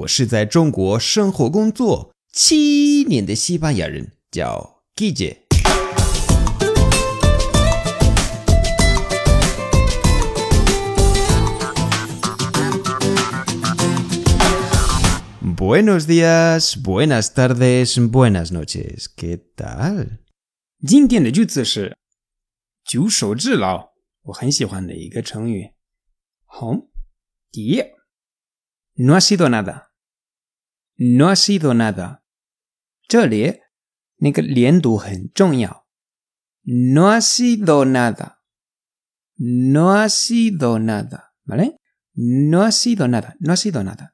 我是在中国生活工作七年的西班牙人，叫 Gigi。Buenos días, buenas tardes, buenas noches. ¿Qué tal? 今天的句子是“举手之劳”，我很喜欢的一个成语。好，第一，no ha sido nada nada，no ha sido nada。这里那个连读很重要，no ha sido nada，no ha sido nada，¿vale？no ha sido nada，no ha sido nada，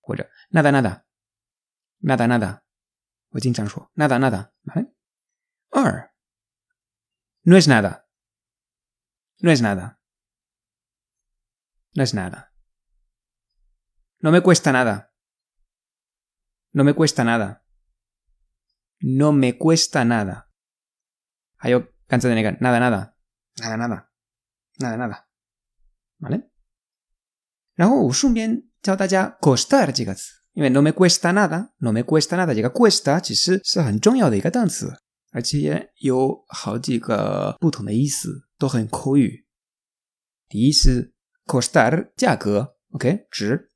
或者 nada nada，nada nada，我经常说 nada nada，¿vale？二，no es nada，no es nada。no es nada. No me cuesta nada. No me cuesta nada. No me cuesta nada. Hay canción de nada, nada. Nada, nada. Nada, nada. ¿Vale? 然后我顺便教大家 costar 这个词，因为 no me cuesta nada, no me cuesta nada 这个 cuesta 其实是很重要的一个单词，而且有好几个不同的意思，都很口语。第一是 costar 价格，OK 值，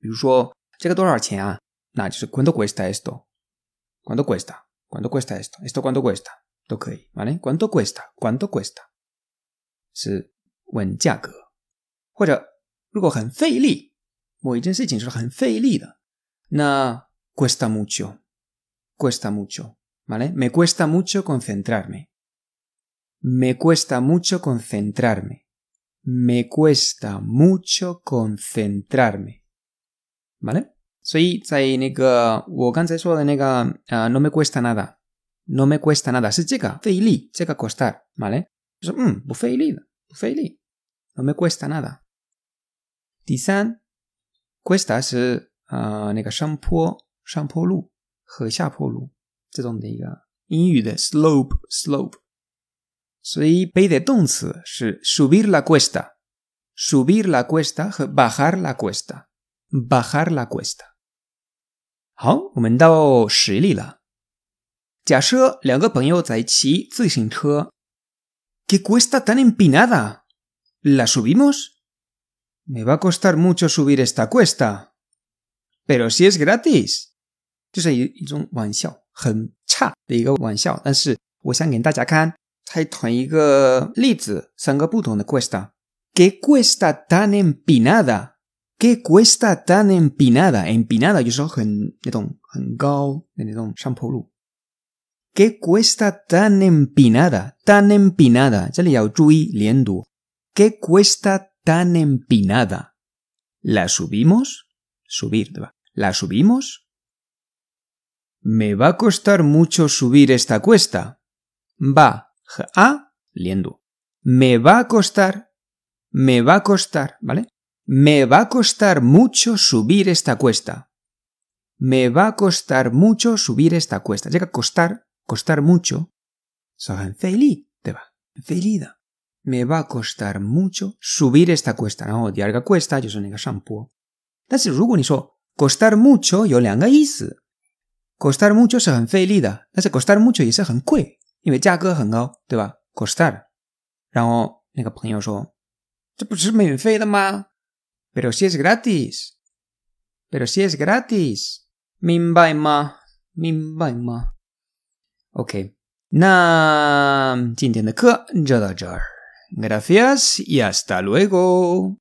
比如说这个多少钱啊？ 那就是 cuánto cuesta esto，cuánto cuesta，cuánto cuesta esto，esto cuánto cuesta 都可以，¿vale？cuánto cuesta，cuánto cuesta 是问价格，或者如果很费力，某一件事情是很费力的，那 cuesta mucho，cuesta mucho，¿vale？me cuesta mucho concentrarme，me cuesta mucho concentrarme。me cuesta mucho concentrarme. ¿Vale? Soy no me cuesta nada. No me cuesta nada. Es llega, feili, llega costar. ¿Vale? Mm, no me cuesta nada. 第三，cuesta 是呃那个上坡上坡路和下坡路这种的一个英语的 slope slope。所以背的动词是 subir la cuesta，subir la cuesta 和 bajar la cuesta，bajar la cuesta。 好，我们到实例了。假设两个朋友在骑自行车，¿Qué cuesta tan empinada? ¿La subimos? Me va a costar mucho subir esta cuesta. Pero si es gratis，这是一一种玩笑，很差的一个玩笑，但是我想给大家看。还同一个例子，三个不同的 cuesta。¿Qué cuesta tan empinada? qué cuesta tan empinada? Empinada, yo soy en ¿Qué cuesta tan empinada? Tan empinada. Ya le chui ¿Qué cuesta tan empinada? ¿La subimos? Subir, ¿La subimos? Me va a costar mucho subir esta cuesta. Va, a, liendu. Me va a costar, me va a costar, ¿vale? Me va a costar mucho subir esta cuesta. Me va a costar mucho subir esta cuesta. Llega a costar, costar mucho. Me va a costar mucho subir esta cuesta. No, diarga cuesta, yo soy shampoo. costar mucho, yo le Costar mucho se han costar mucho y se han 因为价格很高，对吧？costar。然后那个朋友说：“这不是免费的吗 Pero si es gratis. Pero si es gratis. Mimbaima. Mimbaima. Ok. Na. Gracias y hasta luego.